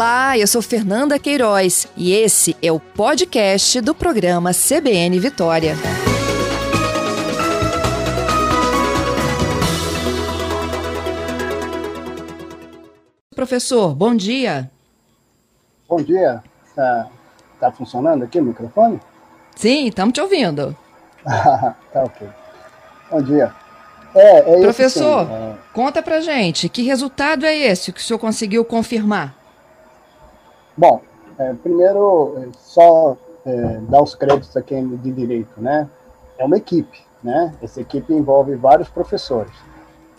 Olá, eu sou Fernanda Queiroz e esse é o podcast do programa CBN Vitória. Professor, bom dia. Bom dia. Está tá funcionando aqui o microfone? Sim, estamos te ouvindo. tá ok. Bom dia. É, é Professor, esse, é... conta pra gente, que resultado é esse que o senhor conseguiu confirmar? Bom, é, primeiro, é, só é, dar os créditos a quem de direito, né? É uma equipe, né? Essa equipe envolve vários professores.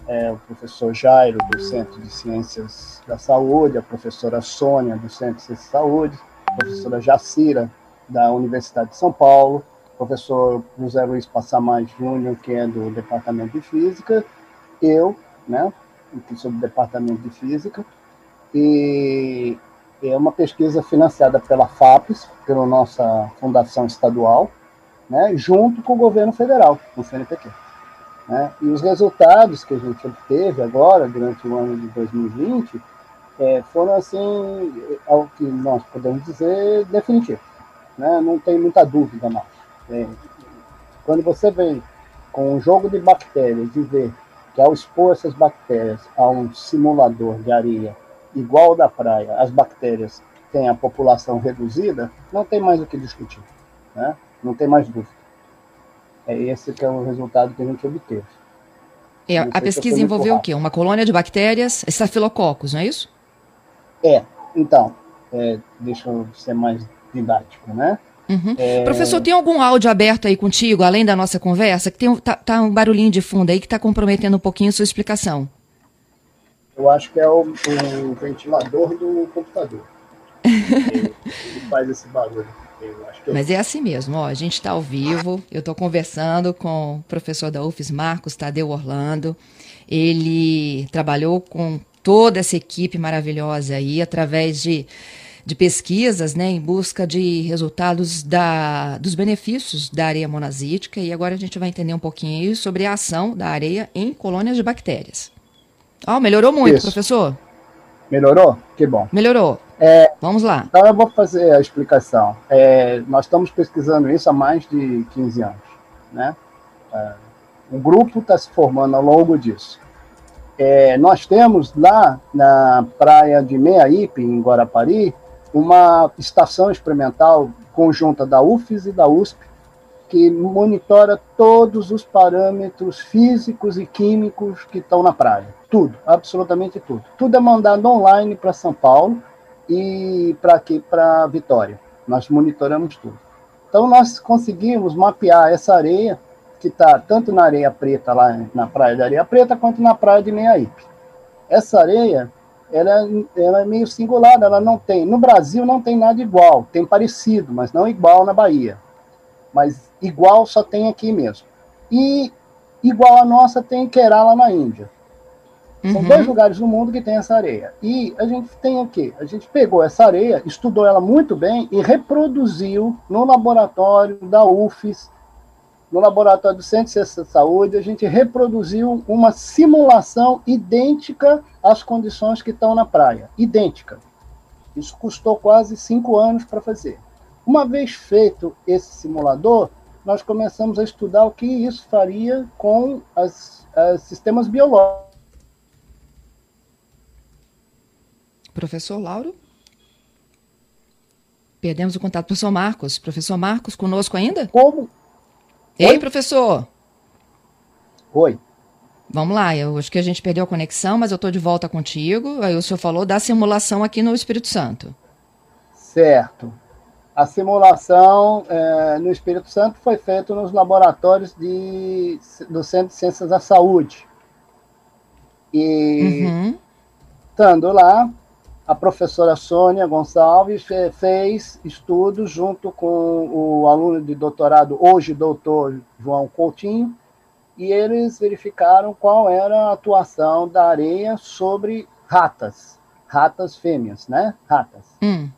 É, o professor Jairo, do Centro de Ciências da Saúde, a professora Sônia, do Centro de Ciências da Saúde, a professora Jacira, da Universidade de São Paulo, professor José Luiz Passamais Júnior, que é do Departamento de Física, eu, né, que sou do Departamento de Física, e é uma pesquisa financiada pela FAPES, pela nossa fundação estadual, né, junto com o governo federal, com o CNPq. Né? E os resultados que a gente obteve agora, durante o ano de 2020, é, foram, assim, ao que nós podemos dizer, definitivos. Né? Não tem muita dúvida mais. É, quando você vem com um jogo de bactérias e vê que ao expor essas bactérias a um simulador de areia igual da praia, as bactérias têm a população reduzida, não tem mais o que discutir, né? não tem mais dúvida. É esse que é o resultado que a gente obteve. É, a pesquisa envolveu o quê? Uma colônia de bactérias, estafilococos, não é isso? É, então, é, deixa eu ser mais didático, né? Uhum. É... Professor, tem algum áudio aberto aí contigo, além da nossa conversa? Que tem tá, tá um barulhinho de fundo aí que está comprometendo um pouquinho a sua explicação. Eu acho que é o, o ventilador do computador. ele, faz esse barulho. Mas é assim mesmo, ó, a gente está ao vivo, eu estou conversando com o professor da UFES, Marcos Tadeu Orlando. Ele trabalhou com toda essa equipe maravilhosa aí, através de de pesquisas né, em busca de resultados da, dos benefícios da areia monazítica e agora a gente vai entender um pouquinho sobre a ação da areia em colônias de bactérias. Oh, melhorou muito, Isso. professor. Melhorou? Que bom. Melhorou. É, Vamos lá. Então eu vou fazer a explicação. É, nós estamos pesquisando isso há mais de 15 anos. Né? É, um grupo está se formando ao longo disso. É, nós temos lá na praia de Meiaípe, em Guarapari, uma estação experimental conjunta da UFES e da USP, que monitora todos os parâmetros físicos e químicos que estão na praia. Tudo, absolutamente tudo. Tudo é mandado online para São Paulo e para aqui, para Vitória. Nós monitoramos tudo. Então, nós conseguimos mapear essa areia, que está tanto na areia preta, lá na praia de Areia Preta, quanto na praia de Meiaípe. Essa areia ela, ela é meio singular, ela não tem. No Brasil não tem nada igual, tem parecido, mas não igual na Bahia. Mas igual só tem aqui mesmo. E igual a nossa tem Kerala na Índia. São uhum. dois lugares no mundo que tem essa areia. E a gente tem o quê? A gente pegou essa areia, estudou ela muito bem e reproduziu no laboratório da UFES no laboratório do Centro de Ciência de Saúde, a gente reproduziu uma simulação idêntica às condições que estão na praia. Idêntica. Isso custou quase cinco anos para fazer. Uma vez feito esse simulador, nós começamos a estudar o que isso faria com os sistemas biológicos. Professor Lauro? Perdemos o contato. Professor Marcos. Professor Marcos, conosco ainda? Como, Ei, professor. Oi. Vamos lá, eu acho que a gente perdeu a conexão, mas eu estou de volta contigo. Aí o senhor falou da simulação aqui no Espírito Santo. Certo. A simulação é, no Espírito Santo foi feita nos laboratórios de, do Centro de Ciências da Saúde. E, uhum. estando lá, a professora Sônia Gonçalves fez estudos junto com o aluno de doutorado, hoje doutor João Coutinho, e eles verificaram qual era a atuação da areia sobre ratas, ratas fêmeas, né? Ratas. Hum.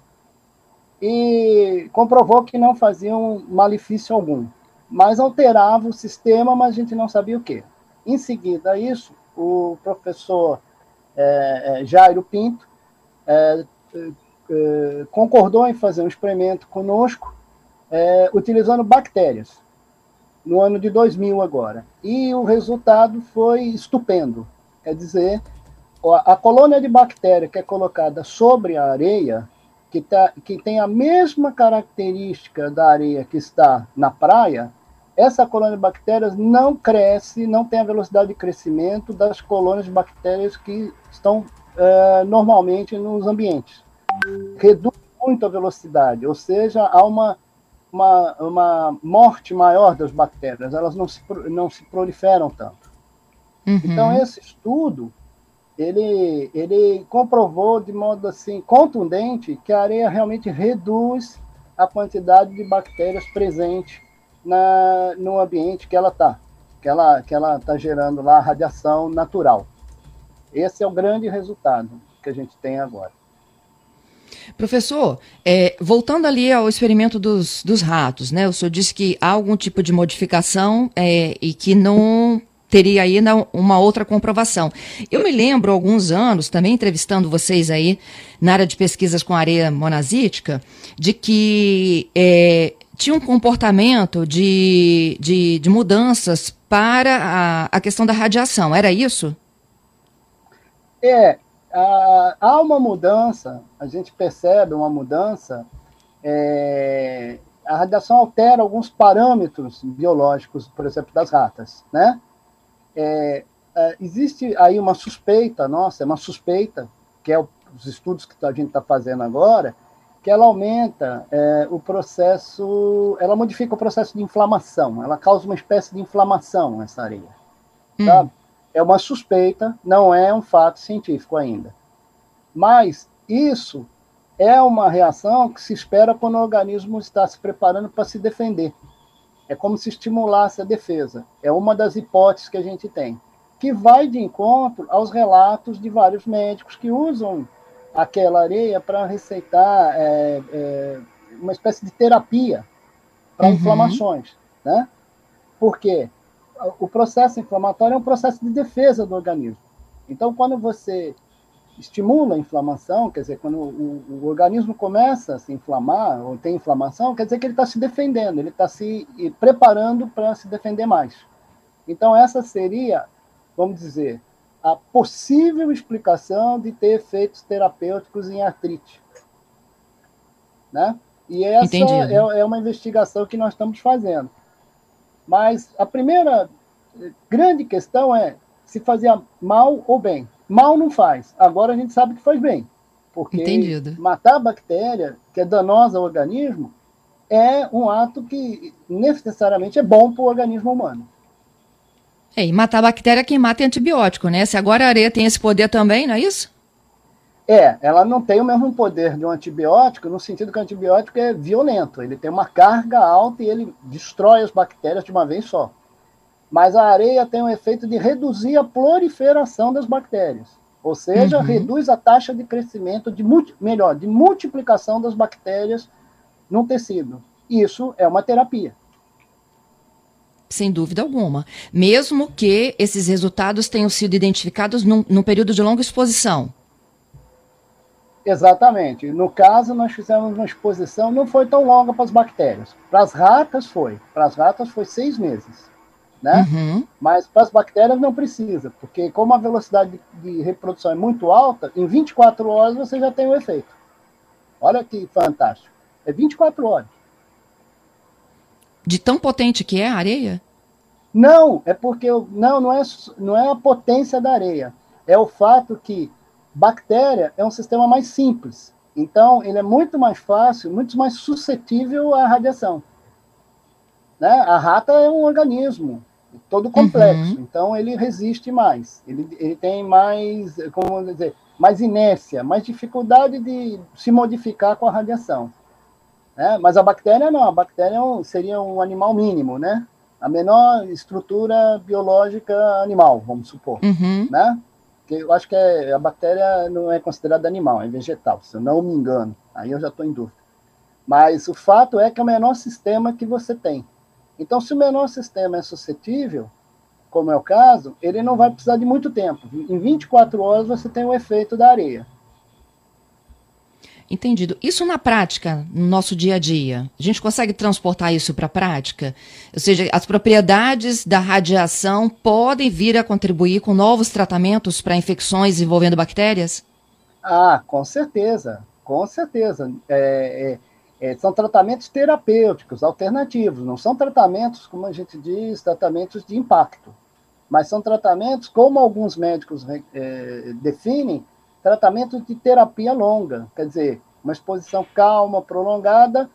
E comprovou que não faziam malefício algum, mas alterava o sistema, mas a gente não sabia o que. Em seguida a isso, o professor é, é, Jairo Pinto é, é, concordou em fazer um experimento conosco, é, utilizando bactérias, no ano de 2000 agora. E o resultado foi estupendo. Quer dizer, a colônia de bactéria que é colocada sobre a areia, que, tá, que tem a mesma característica da areia que está na praia, essa colônia de bactérias não cresce, não tem a velocidade de crescimento das colônias de bactérias que estão é, normalmente nos ambientes. Reduz muito a velocidade, ou seja, há uma, uma, uma morte maior das bactérias, elas não se, não se proliferam tanto. Uhum. Então, esse estudo ele, ele comprovou de modo assim contundente que a areia realmente reduz a quantidade de bactérias presentes na, no ambiente que ela está, que ela que ela está gerando lá radiação natural. Esse é o grande resultado que a gente tem agora. Professor, é, voltando ali ao experimento dos, dos ratos, né? O senhor disse que há algum tipo de modificação é, e que não teria aí uma outra comprovação. Eu me lembro, há alguns anos, também entrevistando vocês aí na área de pesquisas com areia monazítica, de que é, tinha um comportamento de, de, de mudanças para a, a, questão da radiação. Era isso? É, há uma mudança, a gente percebe uma mudança. É, a radiação altera alguns parâmetros biológicos, por exemplo, das ratas, né? É, é, existe aí uma suspeita, nossa, é uma suspeita, que é os estudos que a gente está fazendo agora, que ela aumenta é, o processo, ela modifica o processo de inflamação, ela causa uma espécie de inflamação nessa areia. Hum. Tá? É uma suspeita, não é um fato científico ainda. Mas isso é uma reação que se espera quando o organismo está se preparando para se defender. É como se estimulasse a defesa. É uma das hipóteses que a gente tem, que vai de encontro aos relatos de vários médicos que usam aquela areia para receitar é, é, uma espécie de terapia para uhum. inflamações, né? Porque o processo inflamatório é um processo de defesa do organismo. Então, quando você estimula a inflamação, quer dizer, quando o, o, organismo começa a se inflamar ou tem inflamação, quer dizer que ele está se defendendo, ele está se preparando para se defender mais. Então, essa seria, vamos dizer, a possível explicação de ter efeitos terapêuticos em artrite. Né? E essa é, é uma investigação que nós estamos fazendo. Mas a primeira grande questão é se fazia mal ou bem. Mal não faz. Agora a gente sabe que faz bem. Porque Entendido. matar a bactéria, que é danosa ao organismo, é um ato que necessariamente é bom para o organismo humano. É, e matar a bactéria é quem mata é antibiótico, né? Se agora a areia tem esse poder também, não é isso? É, ela não tem o mesmo poder de um antibiótico, no sentido que o antibiótico é violento, ele tem uma carga alta e ele destrói as bactérias de uma vez só mas a areia tem o efeito de reduzir a proliferação das bactérias, ou seja, uhum. reduz a taxa de crescimento, de melhor, de multiplicação das bactérias no tecido. Isso é uma terapia. Sem dúvida alguma. Mesmo que esses resultados tenham sido identificados num, num período de longa exposição. Exatamente. No caso, nós fizemos uma exposição, não foi tão longa para as bactérias. Para as ratas foi. Para as ratas foi seis meses né? Uhum. Mas para as bactérias não precisa, porque como a velocidade de, reprodução é muito alta, em 24 horas você já tem o efeito. Olha que fantástico. É 24 horas. De tão potente que é a areia? Não, é porque não, não é, não é a potência da areia. É o fato que bactéria é um sistema mais simples. Então, ele é muito mais fácil, muito mais suscetível à radiação. Né? A rata é um organismo todo complexo. Uhum. Então ele resiste mais. Ele, ele tem mais, como dizer, mais inércia, mais dificuldade de se modificar com a radiação. Né? Mas a bactéria não. A bactéria é seria um animal mínimo, né? A menor estrutura biológica animal, vamos supor, uhum. né? Que eu acho que é, a bactéria não é considerada animal, é vegetal, se eu não me engano. Aí eu já estou em dúvida. Mas o fato é que é o menor sistema que você tem. Então, se o menor sistema é suscetível, como é o caso, ele não vai precisar de muito tempo. Em 24 horas você tem o efeito da areia. Entendido. Isso na prática, no nosso dia a dia, a gente consegue transportar isso para a prática? Ou seja, as propriedades da radiação podem vir a contribuir com novos tratamentos para infecções envolvendo bactérias? Ah, com certeza, com certeza. É, é, é, são tratamentos terapêuticos, alternativos, não são tratamentos, como a gente diz, tratamentos de impacto, mas são tratamentos, como alguns médicos é, definem, tratamento de terapia longa, quer dizer, uma exposição calma, prolongada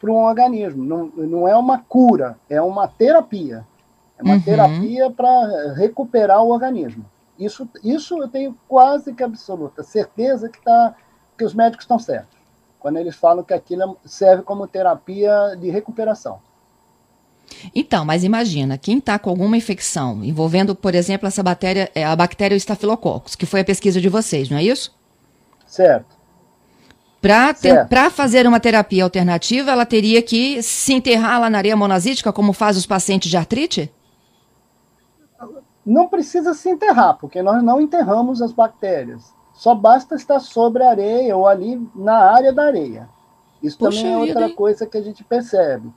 para um organismo. Não, não é uma cura, é uma terapia. É uma uhum. terapia para recuperar o organismo. Isso, isso eu tenho quase que absoluta certeza que, tá, que os médicos estão certos, quando eles falam que aquilo serve como terapia de recuperação. Então, mas imagina, quem está com alguma infecção envolvendo, por exemplo, essa bactéria, é, a bactéria Staphylococcus, que foi a pesquisa de vocês, não é isso? Certo. Para fazer uma terapia alternativa, ela teria que se enterrar lá na areia monazítica, como faz os pacientes de artrite? Não precisa se enterrar, porque nós não enterramos as bactérias. Só basta estar sobre a areia ou ali na área da areia. Isso Puxa também é outra vida, coisa que a gente percebe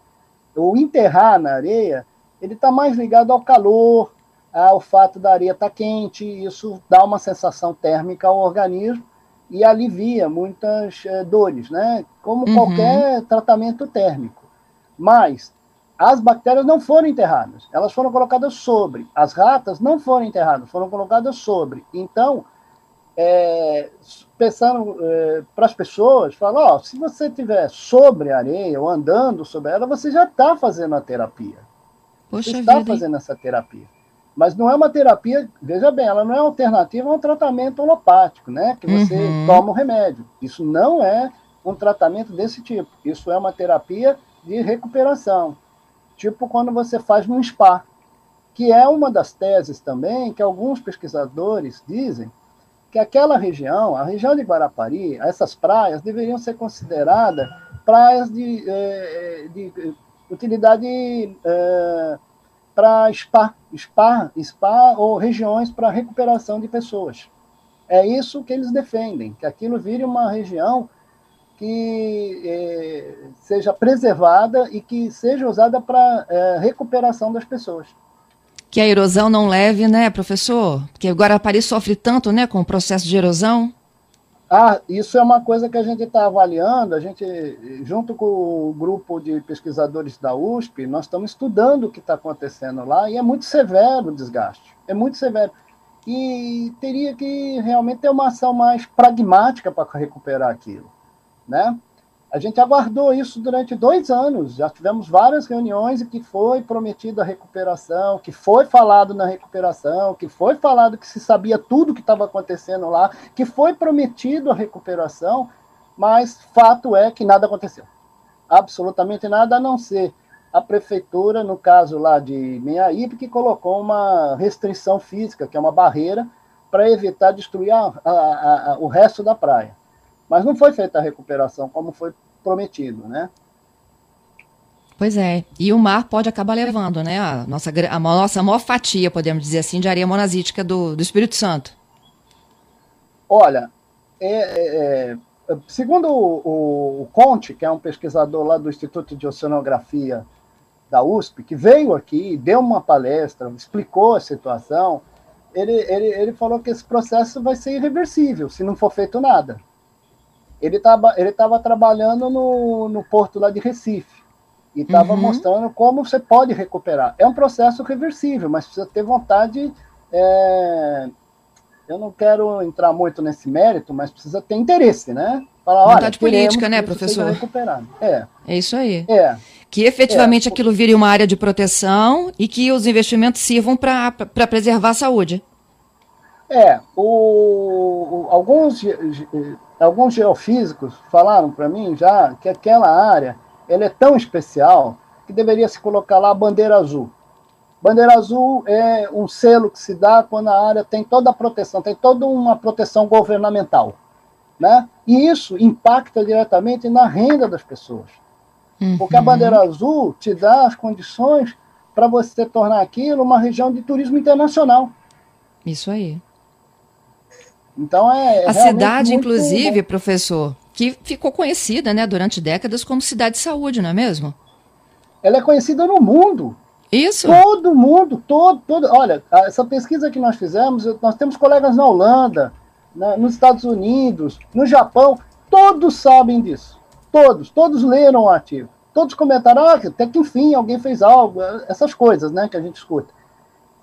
o enterrar na areia, ele está mais ligado ao calor, ao fato da areia estar tá quente, isso dá uma sensação térmica ao organismo e alivia muitas é, dores, né? Como uhum. qualquer tratamento térmico. Mas as bactérias não foram enterradas, elas foram colocadas sobre. As ratas não foram enterradas, foram colocadas sobre. Então, é, pensando é, para as pessoas, fala, ó, se você estiver sobre a areia ou andando sobre ela, você já está fazendo a terapia. Poxa você está fazendo essa terapia. Mas não é uma terapia, veja bem, ela não é alternativa a um tratamento holopático, né? Que você uhum. toma o remédio. Isso não é um tratamento desse tipo. Isso é uma terapia de recuperação. Tipo quando você faz num spa, que é uma das teses também que alguns pesquisadores dizem que aquela região, a região de Guarapari, essas praias deveriam ser consideradas praias de, eh, de utilidade eh, para spa, spa, spa ou regiões para recuperação de pessoas. É isso que eles defendem, que aquilo vire uma região que eh, seja preservada e que seja usada para recuperação das pessoas que a erosão não leve, né, professor? Porque Guarapari sofre tanto, né, com o processo de erosão. Ah, isso é uma coisa que a gente está avaliando. A gente, junto com o grupo de pesquisadores da USP, nós estamos estudando o que está acontecendo lá e é muito severo o desgaste. É muito severo. E teria que realmente ter uma ação mais pragmática para recuperar aquilo, né? A gente aguardou isso durante dois anos. Já tivemos várias reuniões e que foi prometida a recuperação, que foi falado na recuperação, que foi falado que se sabia tudo o que estava acontecendo lá, que foi prometido a recuperação, mas fato é que nada aconteceu. Absolutamente nada, a não ser a prefeitura, no caso lá de Meiaípe, que colocou uma restrição física, que é uma barreira, para evitar destruir a, a, a, o resto da praia. Mas não foi feita a recuperação como foi prometido, né? Pois é, e o mar pode acabar levando, né, a nossa, a nossa maior fatia, podemos dizer assim, de areia monazítica do, do Espírito Santo. Olha, é, é, é segundo o, o, Conte, que é um pesquisador lá do Instituto de Oceanografia da USP, que veio aqui, deu uma palestra, explicou a situação, ele, ele, ele falou que esse processo vai ser irreversível se não for feito nada ele estava ele tava trabalhando no, no porto lá de Recife e estava uhum. mostrando como você pode recuperar. É um processo reversível, mas precisa ter vontade. É... Eu não quero entrar muito nesse mérito, mas precisa ter interesse, né? Falar, vontade política, né, professor? É. é isso aí. É. Que efetivamente é. aquilo vire uma área de proteção e que os investimentos sirvam para preservar a saúde. É, o, o, alguns alguns geofísicos falaram para mim já que aquela área ela é tão especial que deveria se colocar lá a bandeira azul. Bandeira azul é um selo que se dá quando a área tem toda a proteção, tem toda uma proteção governamental. Né? E isso impacta diretamente na renda das pessoas. Uhum. Porque a bandeira azul te dá as condições para você tornar aquilo uma região de turismo internacional. Isso aí. Então é. A cidade, muito... inclusive, professor, que ficou conhecida, né, durante décadas como cidade de saúde, não é mesmo? Ela é conhecida no mundo. Isso. Todo mundo, todo, todo. Olha, essa pesquisa que nós fizemos, nós temos colegas na Holanda, na, nos Estados Unidos, no Japão, todos sabem disso. Todos, todos leram o artigo. Todos comentaram, ah, até que enfim alguém fez algo, essas coisas, né, que a gente escuta.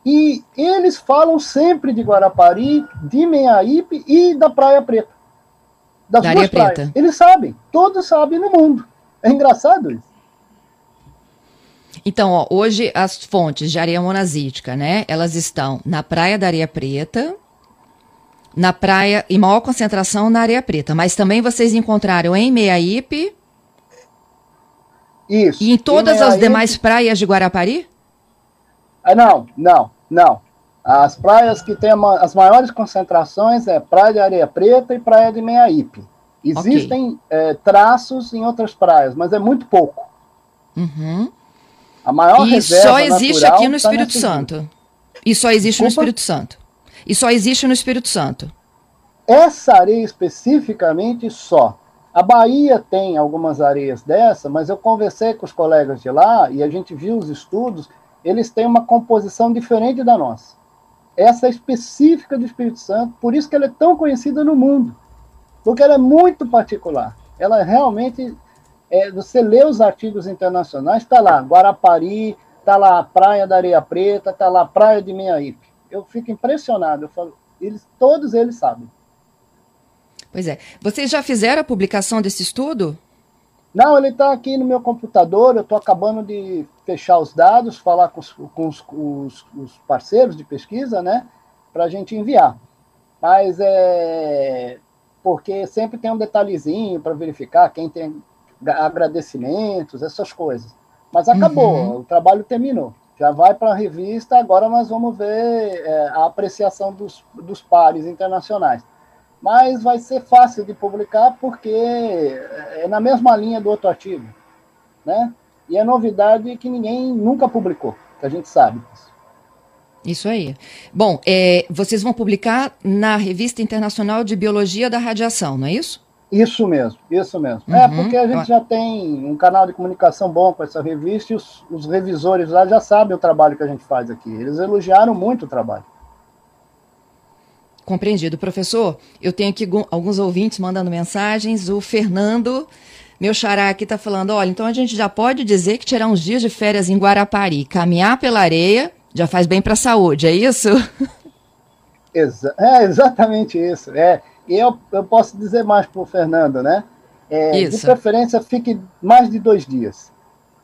E eles falam sempre de Guarapari, de Meiaípe e da Praia Preta. Das da duas Preta. Praias. Eles sabem, todos sabem no mundo. É engraçado isso. Então, ó, hoje as fontes de areia monazítica, né? Elas estão na Praia da Areia Preta, na praia, em maior concentração na Areia Preta, mas também vocês encontraram em Meiaípe. Isso. E em todas as demais praias de Guarapari? Ah, não, não, não. As praias que têm as maiores concentrações é Praia de Areia Preta e Praia de Meiaípe. Existem okay. é, traços em outras praias, mas é muito pouco. Uhum. A maior e só existe aqui no tá Espírito Santo. E só existe Desculpa? no Espírito Santo. E só existe no Espírito Santo. Essa areia especificamente só. A Bahia tem algumas areias dessa, mas eu conversei com os colegas de lá e a gente viu os estudos, eles têm uma composição diferente da nossa. Essa é específica do Espírito Santo, por isso que ela é tão conhecida no mundo. Porque ela é muito particular. Ela realmente é, você lê os artigos internacionais, está lá Guarapari, está lá Praia da Areia Preta, está lá Praia de Meiaípe. Eu fico impressionado, eu falo, eles, todos eles sabem. Pois é. Vocês já fizeram a publicação desse estudo? Não, ele está aqui no meu computador, eu estou acabando de fechar os dados, falar com os, com os, os, os parceiros de pesquisa, né, para a gente enviar. Mas é porque sempre tem um detalhezinho para verificar quem tem agradecimentos, essas coisas. Mas acabou, uhum. o trabalho terminou. Já vai para a revista, agora nós vamos ver é, a apreciação dos, dos pares internacionais. Mas vai ser fácil de publicar porque é na mesma linha do outro artigo. Né? E é novidade que ninguém nunca publicou, que a gente sabe Isso aí. Bom, é, vocês vão publicar na Revista Internacional de Biologia da Radiação, não é isso? Isso mesmo, isso mesmo. É, uhum. É, porque a gente já tem um canal de comunicação bom com essa revista e os, os, revisores lá já sabem o trabalho que a gente faz aqui. Eles elogiaram muito o trabalho. Compreendido. Professor, eu tenho aqui alguns ouvintes mandando mensagens. O Fernando, meu xará aqui, está falando: olha, então a gente já pode dizer que tirar uns dias de férias em Guarapari, caminhar pela areia, já faz bem para a saúde, é isso? Exa é exatamente isso. É. E eu, eu posso dizer mais para o Fernando, né? É, de preferência, fique mais de dois dias.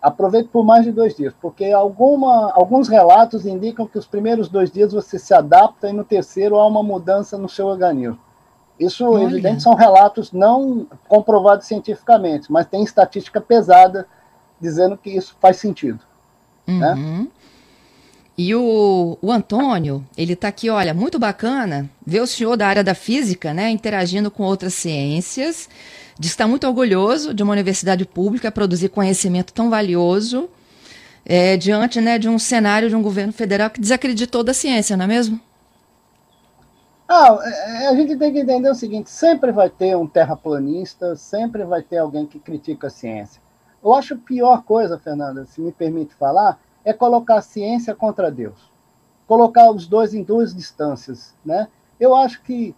Aproveite por mais de dois dias, porque alguma, alguns relatos indicam que os primeiros dois dias você se adapta e no terceiro há uma mudança no seu organismo. Isso, Olha. evidente, são relatos não comprovados cientificamente, mas tem estatística pesada dizendo que isso faz sentido. Né? Uhum. Né? E o, o Antônio, ele está aqui, olha, muito bacana ver o senhor da área da física, né, interagindo com outras ciências. Que está muito orgulhoso de uma universidade pública produzir conhecimento tão valioso é, diante né, de um cenário de um governo federal que desacreditou da ciência, não é mesmo? Ah, é, a gente tem que entender o seguinte: sempre vai ter um terraplanista, sempre vai ter alguém que critica a ciência. Eu acho a pior coisa, Fernanda, se me permite falar, é colocar a ciência contra Deus. Colocar os dois em duas distâncias. Né? Eu acho que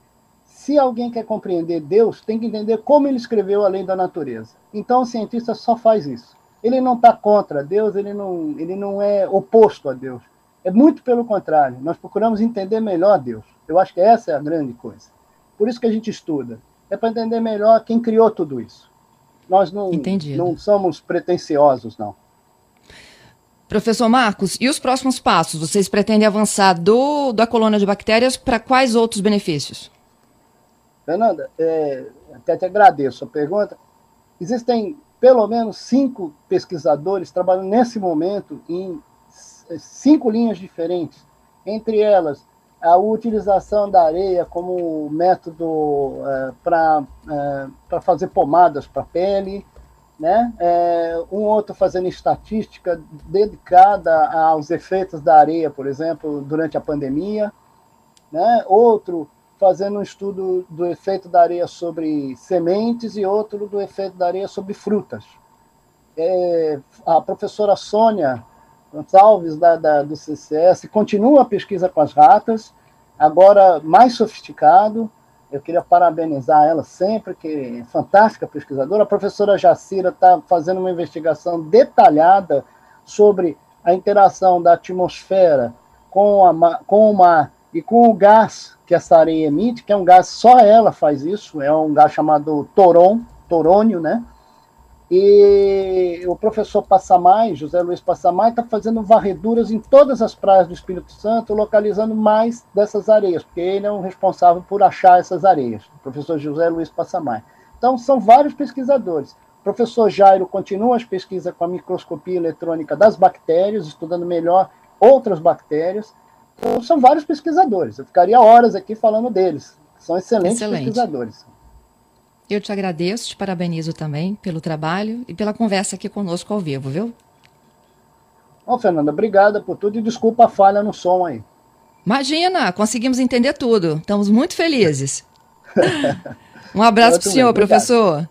se alguém quer compreender Deus, tem que entender como ele escreveu a lei da natureza. Então o cientista só faz isso. Ele não está contra Deus, ele não, ele não é oposto a Deus. É muito pelo contrário. Nós procuramos entender melhor Deus. Eu acho que essa é a grande coisa. Por isso que a gente estuda. É para entender melhor quem criou tudo isso. Nós não, não somos pretensiosos, não. Professor Marcos, e os próximos passos? Vocês pretendem avançar do, da colônia de bactérias para quais outros benefícios? Fernanda, é, até te agradeço a pergunta. Existem pelo menos cinco pesquisadores trabalhando nesse momento em cinco linhas diferentes. Entre elas, a utilização da areia como método é, para é, fazer pomadas para pele, né? É, um outro fazendo estatística dedicada aos efeitos da areia, por exemplo, durante a pandemia, né? Outro fazendo um estudo do efeito da areia sobre sementes e outro do efeito da areia sobre frutas. É, a professora Sônia Gonçalves, da, da, do CCS, continua a pesquisa com as ratas, agora mais sofisticado. Eu queria parabenizar ela sempre, que é fantástica pesquisadora. A professora Jacira está fazendo uma investigação detalhada sobre a interação da atmosfera com, a, com o mar e com o gás que essa areia emite, que é um gás, só ela faz isso, é um gás chamado toron, torônio, né? E o professor Passamai, José Luiz Passamai, está fazendo varreduras em todas as praias do Espírito Santo, localizando mais dessas areias, porque ele é o responsável por achar essas areias, o professor José Luiz Passamai. Então, são vários pesquisadores. O professor Jairo continua as pesquisas com a microscopia eletrônica das bactérias, estudando melhor outras bactérias. São vários pesquisadores. Eu ficaria horas aqui falando deles. São excelentes Excelente. pesquisadores. Eu te agradeço, te parabenizo também pelo trabalho e pela conversa aqui conosco ao vivo, viu? Bom, Fernanda, obrigada por tudo e desculpa a falha no som aí. Imagina, conseguimos entender tudo. Estamos muito felizes. um abraço para o senhor, professor.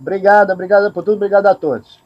Obrigada, obrigada por tudo, obrigado a todos.